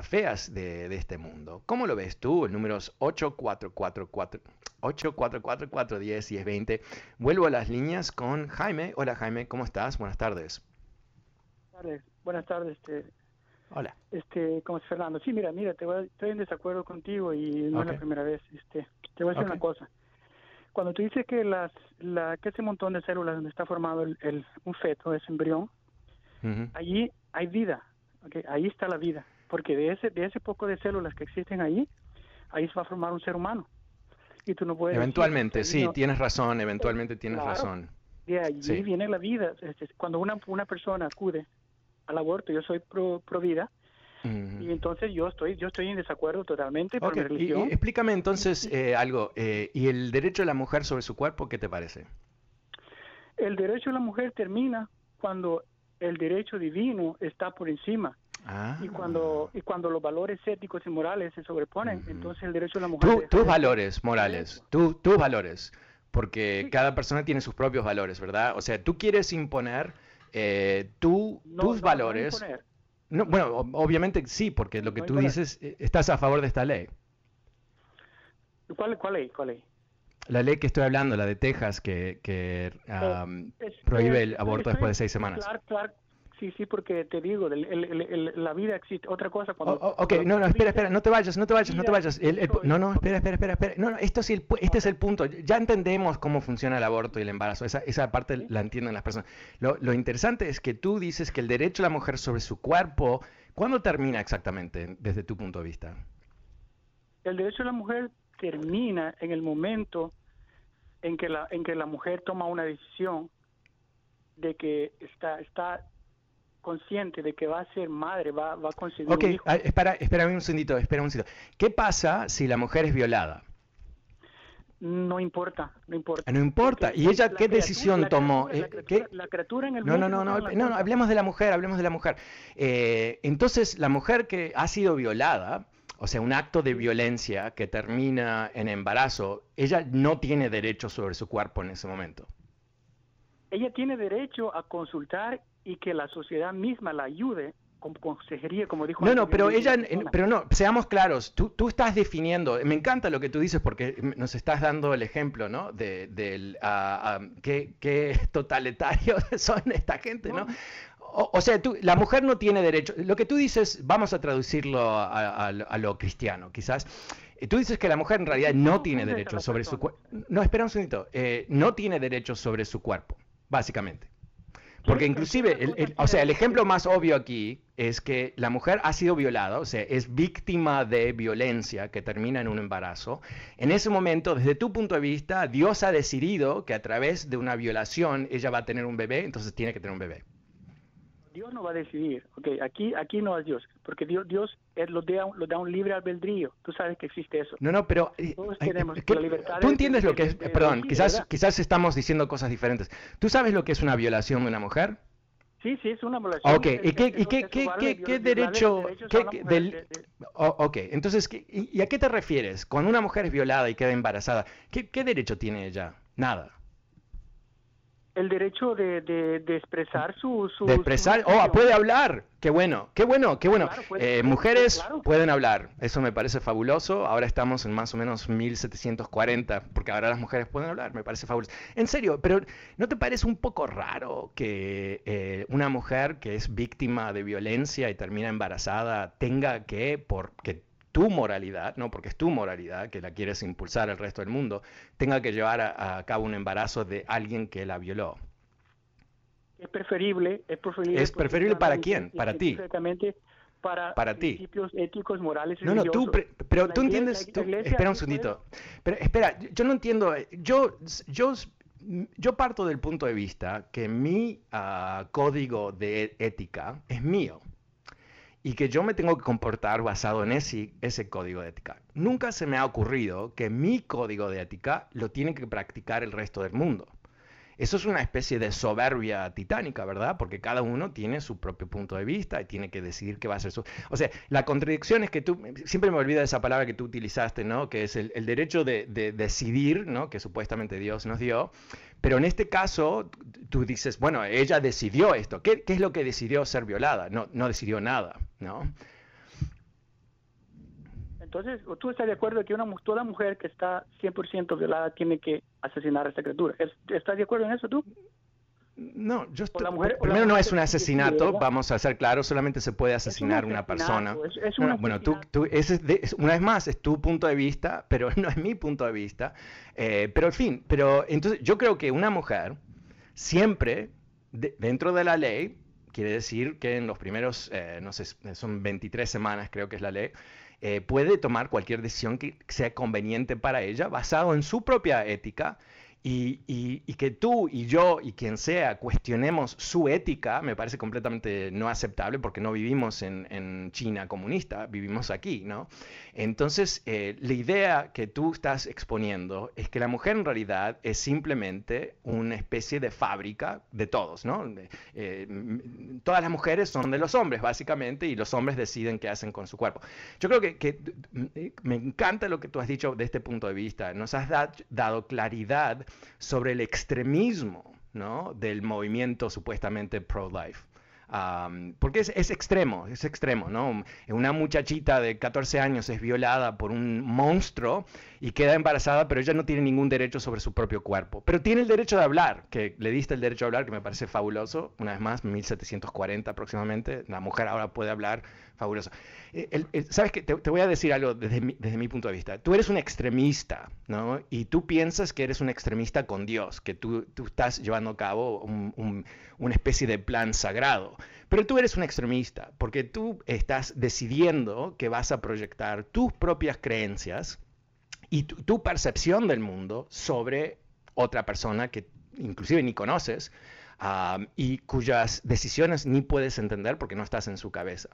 feas de, este mundo. ¿Cómo lo ves tú? El número es 8444. 8444 10 20. Vuelvo a las líneas con Jaime. Hola Jaime, ¿cómo estás? Buenas tardes. Buenas tardes. Este, Hola. Este, ¿cómo es Fernando? Sí, mira, mira, te voy, estoy en desacuerdo contigo y no es la primera vez. Este, te voy a decir una cosa. Cuando tú dices que las, la, que ese montón de células donde está formado el, un feto, ese embrión, allí hay vida. Okay, ahí está la vida porque de ese, de ese poco de células que existen ahí, ahí se va a formar un ser humano. Y tú no puedes... Eventualmente, sí, tienes razón, eventualmente tienes razón. De allí viene la vida. Cuando una, una persona acude al aborto, yo soy pro, pro vida, y entonces yo estoy yo estoy en desacuerdo totalmente por mi religión. Y, explícame entonces eh, algo. Eh, ¿Y el derecho de la mujer sobre su cuerpo, qué te parece? El derecho de la mujer termina cuando el derecho divino está por encima. Y cuando y cuando los valores éticos y morales se sobreponen, entonces el derecho de la mujer... tus valores morales, tus valores, porque cada persona tiene sus propios valores, ¿verdad? O sea, tú quieres imponer eh, tus valores... No, bueno, obviamente sí, porque lo que tú dices, eh, estás a favor de esta ley. ¿Cuál, cuál ley? ¿Cuál ley? La ley que estoy hablando, la de Texas, que, que eh, prohíbe el aborto después de seis semanas. Claro, claro, Sí, sí, porque te digo, la vida existe. Otra cosa cuando... Oh, oh, ok, no, no, espera, espera, no te vayas, no te vayas, no te vayas. no, no, espera, espera, espera, espera. No, no, esto sí, este es el punto. Ya entendemos cómo funciona el aborto y el embarazo. Esa, esa parte la entienden las personas. Lo, lo interesante es que tú dices que el derecho de la mujer sobre su cuerpo, ¿cuándo termina exactamente desde tu punto de vista? El derecho de la mujer termina en el momento en que la en que la mujer toma una decisión de que está está consciente de que va a ser madre, va, va a conseguir Ok, un hijo. ah, espera, espera un segundito, espera un segundito. ¿Qué pasa si la mujer es violada? No importa, no importa. No importa. Porque ¿Y ella la qué criatura- decisión la tomó? criatura- Eh, La criatura, ¿qué? la criatura en el No, no, no, no, la no, culpa. hablemos de la mujer, hablemos de la mujer. Eh, entonces, la mujer que ha sido violada, o sea, un acto de violencia que termina en embarazo, ella no tiene derecho sobre su cuerpo en ese momento. Ella tiene derecho a consultar y que la sociedad misma la ayude con consejería, como dijo No, no, pero ella, persona. pero no, seamos claros, tú, tú estás definiendo, me encanta lo que tú dices porque nos estás dando el ejemplo, ¿no? De, del, ah, qué, qué totalitarios son esta gente, ¿no? O, o sea, tú, la mujer no tiene derecho, lo que tú dices, vamos a traducirlo a, a- a lo cristiano, quizás. Eh, Tú dices que la mujer en realidad no tiene derecho sobre su cuerpo. No, espera un segundito. Eh, no tiene derecho sobre su cuerpo, básicamente. Porque inclusive, el- o sea, el ejemplo más obvio aquí es que la mujer ha sido violada, o sea, es víctima de violencia que termina en un embarazo. En ese momento, desde tu punto de vista, Dios ha decidido que a través de una violación ella va a tener un bebé, entonces tiene que tener un bebé. Dios no va a decidir, okay, aquí aquí no es Dios, porque Dios Dios eh, lo da lo da un libre albedrío. Tú sabes que existe eso. No, no, pero eh, Todos ay, tenemos ¿qué- la libertad tú de- entiendes de- lo que es, de- perdón, quizás, ¿verdad? quizás estamos diciendo cosas diferentes. ¿Tú sabes lo que es una violación de una mujer? Sí, sí, es una violación. Ok, ¿y qué, y qué, qué, qué, qué derecho, qué- del- ok, entonces, ¿qué- y, y a qué te refieres? Cuando una mujer es violada y queda embarazada, ¿qué, qué derecho tiene ella? Nada. El derecho de, de, de expresar su, su De expresar, oh, puede hablar, qué bueno, qué bueno, qué bueno. Claro, puede- Eh, mujeres claro. pueden hablar, eso me parece fabuloso. Ahora estamos en más o menos 1740, porque ahora las mujeres pueden hablar, me parece fabuloso. En serio, pero ¿no te parece un poco raro que eh, una mujer que es víctima de violencia y termina embarazada tenga que, porque tu moralidad, no porque es tu moralidad que la quieres impulsar al resto del mundo, tenga que llevar a, a cabo un embarazo de alguien que la violó? Es preferible, es preferible. ¿Es preferible para quién? Para ti. científicamente para, Para ti. principios éticos, morales y No, no, tú, pre- pero La tú iglesia- entiendes, tú- espera un segundito, pero espera, yo- no entiendo, yo, yo, yo parto del punto de vista que mi ah, código de ética es mío y que yo me tengo que comportar basado en ese, ese código de ética. Nunca se me ha ocurrido que mi código de ética lo tiene que practicar el resto del mundo. Eso es una especie de soberbia titánica, ¿verdad? Porque cada uno tiene su propio punto de vista y tiene que decidir qué va a ser su... O sea, la contradicción es que tú, siempre me olvido de esa palabra que tú utilizaste, ¿no? Que es el, el derecho de, de decidir, ¿no? Que supuestamente Dios nos dio. Pero en este caso, tú dices, bueno, ella decidió esto. ¿Qué, es lo que decidió ser violada? No, no decidió nada, ¿no? Entonces, ¿tú estás de acuerdo que una, toda mujer que está 100% violada tiene que asesinar a esta criatura? ¿Es- ¿Estás de acuerdo en eso tú? No, yo estoy- mujer- primero no es un asesinato, vamos a ser claros, solamente se puede asesinar una persona. es- es No, un no, bueno, tú, tú- ese de- una vez más, es tu punto de vista, pero no es mi punto de vista. Eh, pero en fin, pero entonces yo creo que una mujer siempre, de- dentro de la ley, quiere decir que en los primeros, eh, no sé, son 23 semanas creo que es la ley, eh, puede tomar cualquier decisión que sea conveniente para ella, basado en su propia ética, y, y- y que tú y yo y quien sea cuestionemos su ética me parece completamente no aceptable porque no vivimos en, en China comunista, vivimos aquí, ¿no? Entonces, eh, la idea que tú estás exponiendo es que la mujer en realidad es simplemente una especie de fábrica de todos, ¿no? Eh, todas las mujeres son de los hombres, básicamente, y los hombres deciden qué hacen con su cuerpo. Yo creo que, que, eh, me encanta lo que tú has dicho de este punto de vista. Nos has da- dado claridad sobre el extremismo ¿no? del movimiento supuestamente pro-life. Am, porque es, es extremo, es extremo, ¿no? Una muchachita de 14 años es violada por un monstruo y queda embarazada, pero ella no tiene ningún derecho sobre su propio cuerpo. Pero tiene el derecho de hablar, que le diste el derecho a hablar, que me parece fabuloso. Una vez más, 1740 aproximadamente, la mujer ahora puede hablar, fabuloso. Eh, ¿Sabes qué? Te, voy a decir algo desde mi, punto de vista. Tú eres un extremista, ¿no? Y tú piensas que eres un extremista con Dios, que tú, tú estás llevando a cabo un- un- una especie de plan sagrado. Pero tú eres un extremista, porque tú estás decidiendo que vas a proyectar tus propias creencias y tu, tu percepción del mundo sobre otra persona que inclusive ni conoces y cuyas decisiones ni puedes entender porque no estás en su cabeza.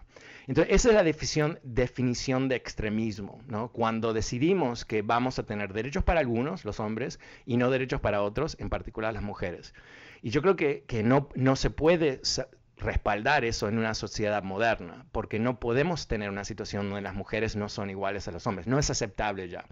Entonces, esa es la definición, definición de extremismo, ¿no? Cuando decidimos que vamos a tener derechos para algunos, los hombres, y no derechos para otros, en particular las mujeres. Y yo creo que, que no, no se puede respaldar eso en una sociedad moderna, porque no podemos tener una situación donde las mujeres no son iguales a los hombres, no es aceptable ya.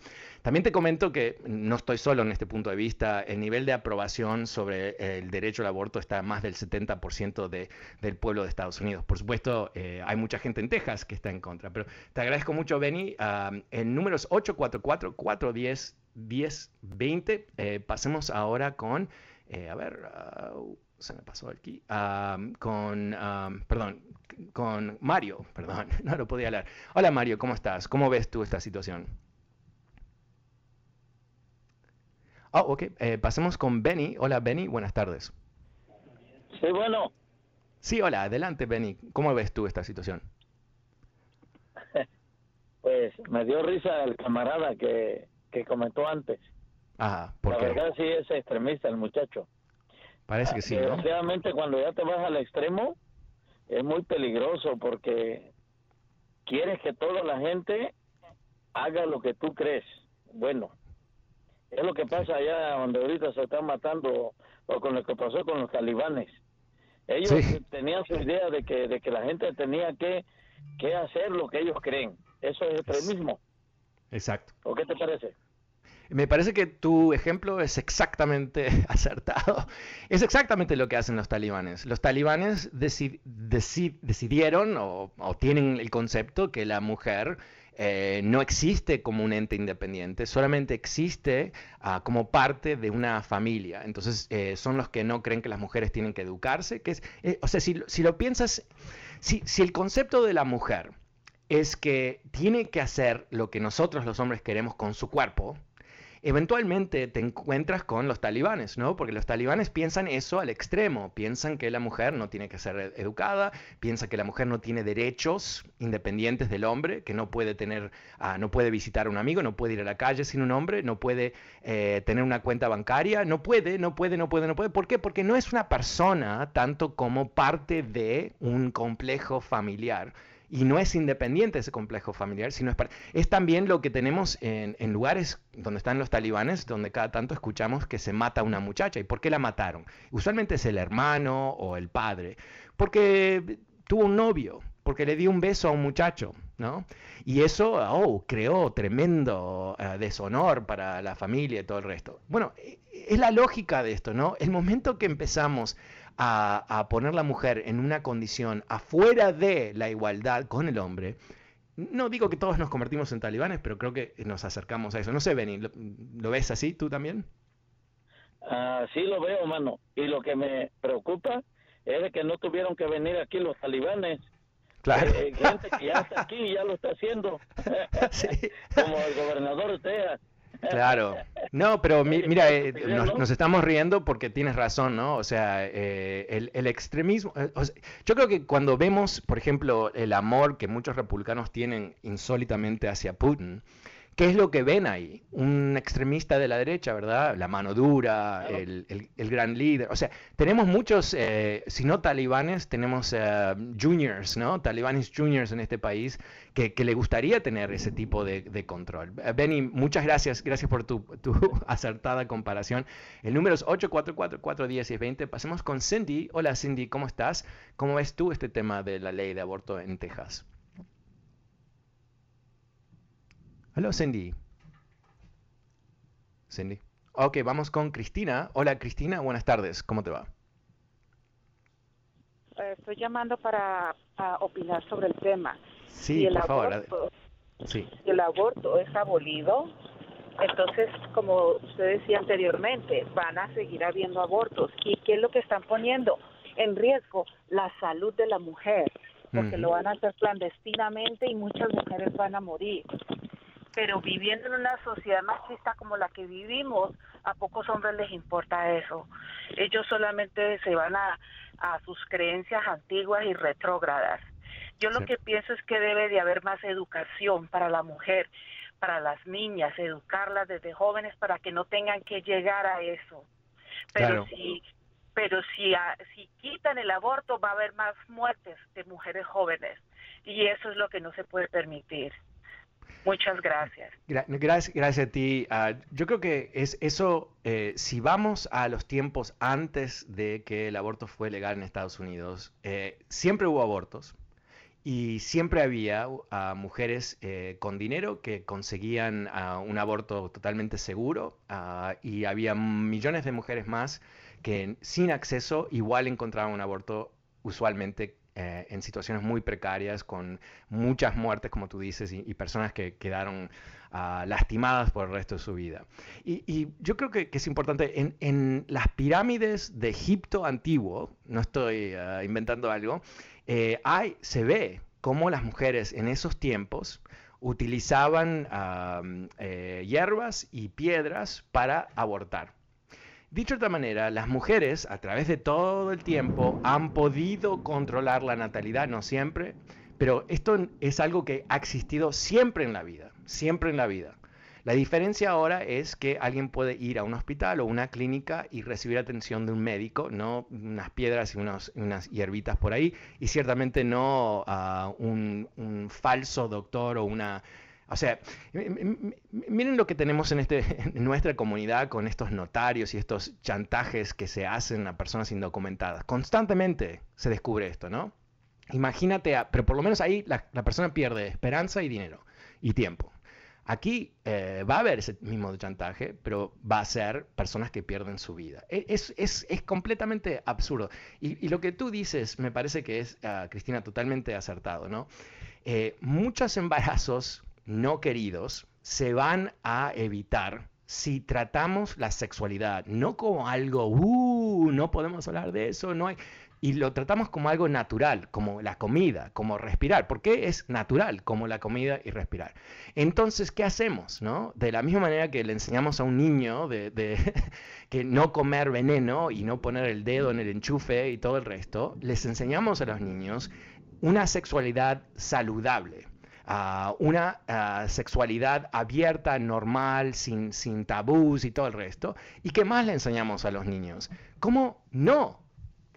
También te comento que no estoy solo en este punto de vista, el nivel de aprobación sobre el derecho al aborto está más del 70% de, del pueblo de Estados Unidos. Por supuesto, eh, hay mucha gente en Texas que está en contra, pero te agradezco mucho, Benny. Uh, en números 844-410-1020, eh, pasemos ahora con, eh, a ver, uh, se me pasó aquí, con, perdón, con Mario, perdón, no lo podía hablar. Hola Mario, ¿cómo estás? ¿Cómo ves tú esta situación? Oh, ok, eh, pasemos con Benny. Hola Benny, buenas tardes. Sí, bueno. Sí, hola, adelante Benny. ¿Cómo ves tú esta situación? Pues me dio risa el camarada que, que comentó antes. Ajá, ¿por La verdad sí es extremista el muchacho. Parece que sí, ¿no? Desgraciadamente cuando ya te vas al extremo es muy peligroso porque quieres que toda la gente haga lo que tú crees. Bueno, es lo que pasa allá donde ahorita se están matando o con lo que pasó con los talibanes. Ellos tenían su idea de que, de que la gente tenía que, que hacer lo que ellos creen. Eso es extremismo. Exacto. ¿O qué te parece? Me parece que tu ejemplo es exactamente acertado. Es exactamente lo que hacen los talibanes. Los talibanes decidieron o, tienen el concepto que la mujer eh, no existe como un ente independiente, solamente existe ah, como parte de una familia. Entonces eh, son los que no creen que las mujeres tienen que educarse. Eh, o sea, si, lo piensas, si, si el concepto de la mujer es que tiene que hacer lo que nosotros los hombres queremos con su cuerpo, eventualmente te encuentras con los talibanes, ¿no? Porque los talibanes piensan eso al extremo, piensan que la mujer no tiene que ser educada, piensan que la mujer no tiene derechos independientes del hombre, que no puede tener, ah, no puede visitar a un amigo, no puede ir a la calle sin un hombre, no puede eh, tener una cuenta bancaria, no puede, no puede, no puede, no puede. ¿Por qué? Porque no es una persona tanto como parte de un complejo familiar y no es independiente ese complejo familiar, sino es, es también lo que tenemos en, lugares donde están los talibanes, donde cada tanto escuchamos que se mata a una muchacha. ¿Y por qué la mataron? Usualmente es el hermano o el padre, porque tuvo un novio, porque le dio un beso a un muchacho, ¿no? Y eso, oh, creó tremendo eh, deshonor para la familia y todo el resto. Bueno, e, es la lógica de esto, ¿no? El momento que empezamos a, poner la mujer en una condición afuera de la igualdad con el hombre, no digo que todos nos convertimos en talibanes, pero creo que nos acercamos a eso. No sé, Benny, ¿lo, ves así tú también? Ah, sí lo veo, mano. Y lo que me preocupa es de que no tuvieron que venir aquí los talibanes. Claro. Eh, gente que ya está aquí y ya lo está haciendo. Como el gobernador Texas. Claro. No, pero mira, eh, nos, estamos riendo porque tienes razón, ¿no? O sea, eh, el, extremismo... Eh, yo creo que cuando vemos, por ejemplo, el amor que muchos republicanos tienen insólitamente hacia Putin, ¿Qué es lo que ven ahí? Un extremista de la derecha, ¿verdad? La mano dura, el, gran líder. O sea, tenemos muchos, eh, si no talibanes, tenemos eh, juniors, ¿no? Talibanes juniors en este país que, le gustaría tener ese tipo de, control. Eh, Benny, muchas gracias. Gracias por tu, acertada comparación. El número es 844-410-20. Pasemos con Cindy. Hola Cindy, ¿cómo estás? ¿Cómo ves tú este tema de la ley de aborto en Texas? Hola, Cindy. Cindy. Ok, vamos con Cristina. Hola, Cristina, buenas tardes. ¿Cómo te va? Eh, estoy llamando para, opinar sobre el tema. Sí, el por favor. Aborto, sí. Si el aborto es abolido, entonces, como usted decía anteriormente, van a seguir habiendo abortos. ¿Y qué es lo que están poniendo? En riesgo la salud de la mujer, porque lo van a hacer clandestinamente y muchas mujeres van a morir pero viviendo en una sociedad machista como la que vivimos, a pocos hombres les importa eso. Ellos solamente se van a, a sus creencias antiguas y retrógradas. Yo lo que pienso es que debe de haber más educación para la mujer, para las niñas, educarlas desde jóvenes para que no tengan que llegar a eso. Pero si pero si, si quitan el aborto va a haber más muertes de mujeres jóvenes y eso es lo que no se puede permitir. Muchas gracias. gracias, gracias a ti. Ah, yo creo que es eso, eh, si vamos a los tiempos antes de que el aborto fue legal en Estados Unidos, eh, siempre hubo abortos y siempre había uh, mujeres eh, con dinero que conseguían uh, un aborto totalmente seguro uh, y había millones de mujeres más que sin acceso igual encontraban un aborto usualmente eh, en situaciones muy precarias, con muchas muertes, como tú dices, y, personas que quedaron ah, lastimadas por el resto de su vida. Y, yo creo que, es importante, en, las pirámides de Egipto antiguo, no estoy ah, inventando algo, eh, hay, se ve cómo las mujeres en esos tiempos utilizaban ah, eh, hierbas y piedras para abortar. Dicho de otra manera, las mujeres a través de todo el tiempo han podido controlar la natalidad, no siempre, pero esto es algo que ha existido siempre en la vida, siempre en la vida. La diferencia ahora es que alguien puede ir a un hospital o una clínica y recibir atención de un médico, no unas piedras y unas hierbitas por ahí, y ciertamente no un falso doctor o una o sea, miren lo que tenemos en, este, nuestra comunidad con estos notarios y estos chantajes que se hacen a personas indocumentadas. Constantemente se descubre esto, ¿no? Imagínate, pero por lo menos ahí la, persona pierde esperanza y dinero y tiempo. Aquí eh, va a haber ese mismo chantaje, pero va a ser personas que pierden su vida. E, es, es, es completamente absurdo. Y, lo que tú dices me parece que es, ah, Cristina, totalmente acertado, ¿no? Eh, muchos embarazos no queridos se van a evitar si tratamos la sexualidad no como algo, uh, no podemos hablar de eso, no hay, y lo tratamos como algo natural, como la comida, como respirar, porque es natural como la comida y respirar. Entonces, ¿qué hacemos? No? De la misma manera que le enseñamos a un niño de, que no comer veneno y no poner el dedo en el enchufe y todo el resto, les enseñamos a los niños una sexualidad saludable una sexualidad abierta, normal, sin, sin tabús y todo el resto. ¿Y qué más le enseñamos a los niños? ¿Cómo no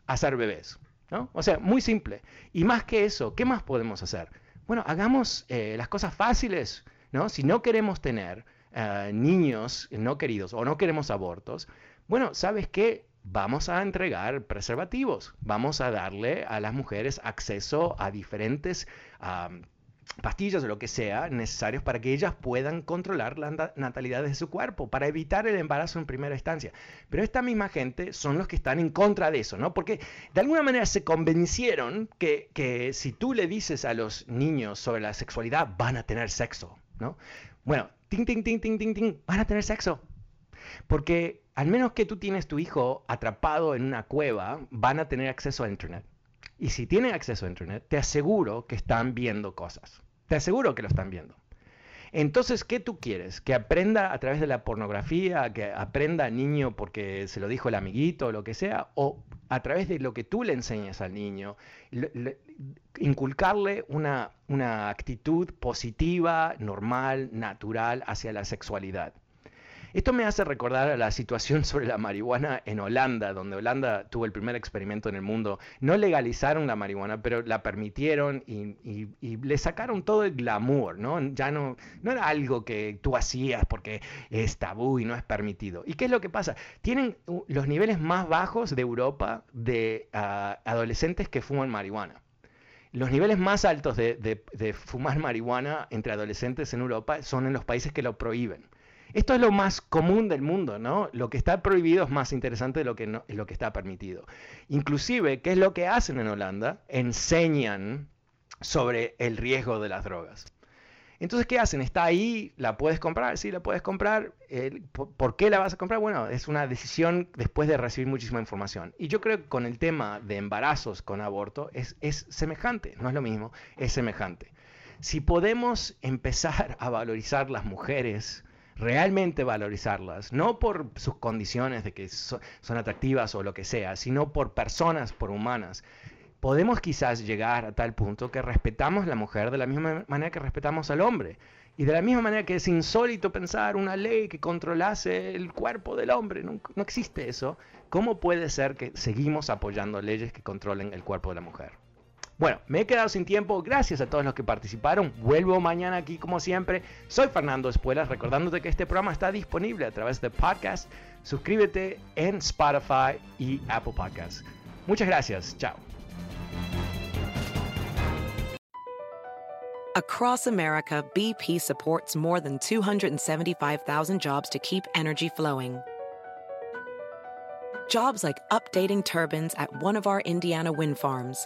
hacer bebés? ¿no? O sea, muy simple. Y más que eso, ¿qué más podemos hacer? Bueno, hagamos eh, las cosas fáciles, ¿no? Si no queremos tener eh, niños no queridos o no queremos abortos, bueno, ¿sabes qué? Vamos a entregar preservativos, vamos a darle a las mujeres acceso a diferentes pastillas o lo que sea necesarios para que ellas puedan controlar la natalidad de su cuerpo, para evitar el embarazo en primera instancia. Pero esta misma gente son los que están en contra de eso, ¿no? Porque de alguna manera se convencieron que, que si tú le dices a los niños sobre la sexualidad, van a tener sexo, ¿no? Bueno, ting, ting, ting, ting, ting, ting, van a tener sexo. Porque al menos que tú tienes tu hijo atrapado en una cueva, van a tener acceso a Internet. Y si tienen acceso a Internet, te aseguro que están viendo cosas. Te aseguro que lo están viendo. Entonces, ¿qué tú quieres? ¿Que aprenda a través de la pornografía? ¿Que aprenda niño porque se lo dijo el amiguito o lo que sea? ¿O a través de lo que tú le enseñas al niño? inculcarle una, una actitud positiva, normal, natural hacia la sexualidad. Esto me hace recordar a la situación sobre la marihuana en Holanda, donde Holanda tuvo el primer experimento en el mundo. No legalizaron la marihuana, pero la permitieron y, le sacaron todo el glamour, ¿no? Ya no, no era algo que tú hacías porque es tabú y no es permitido. ¿Y qué es lo que pasa? Tienen los niveles más bajos de Europa de ah, adolescentes que fuman marihuana. Los niveles más altos de, fumar marihuana entre adolescentes en Europa son en los países que lo prohíben. Esto es lo más común del mundo, ¿no? Lo que está prohibido es más interesante de lo que, no, lo que está permitido. Inclusive, ¿qué es lo que hacen en Holanda? Enseñan sobre el riesgo de las drogas. Entonces, ¿qué hacen? Está ahí, la puedes comprar, sí, la puedes comprar. ¿Por qué la vas a comprar? Bueno, es una decisión después de recibir muchísima información. Y yo creo que con el tema de embarazos con aborto es, es semejante, no es lo mismo, es semejante. Si podemos empezar a valorizar las mujeres realmente valorizarlas, no por sus condiciones de que son atractivas o lo que sea, sino por personas, por humanas. Podemos quizás llegar a tal punto que respetamos a la mujer de la misma manera que respetamos al hombre. Y de la misma manera que es insólito pensar una ley que controlase el cuerpo del hombre, no, no existe eso, ¿cómo puede ser que seguimos apoyando leyes que controlen el cuerpo de la mujer? Bueno, me he quedado sin tiempo. Gracias a todos los que participaron. Vuelvo mañana aquí como siempre. Soy Fernando Espuelas, recordándote que este programa está disponible a través de podcast. Suscríbete en Spotify y Apple Podcasts. Muchas gracias. Chao. Across America, BP supports more than 275,000 jobs to keep energy flowing. Jobs like updating turbines at one of our Indiana wind farms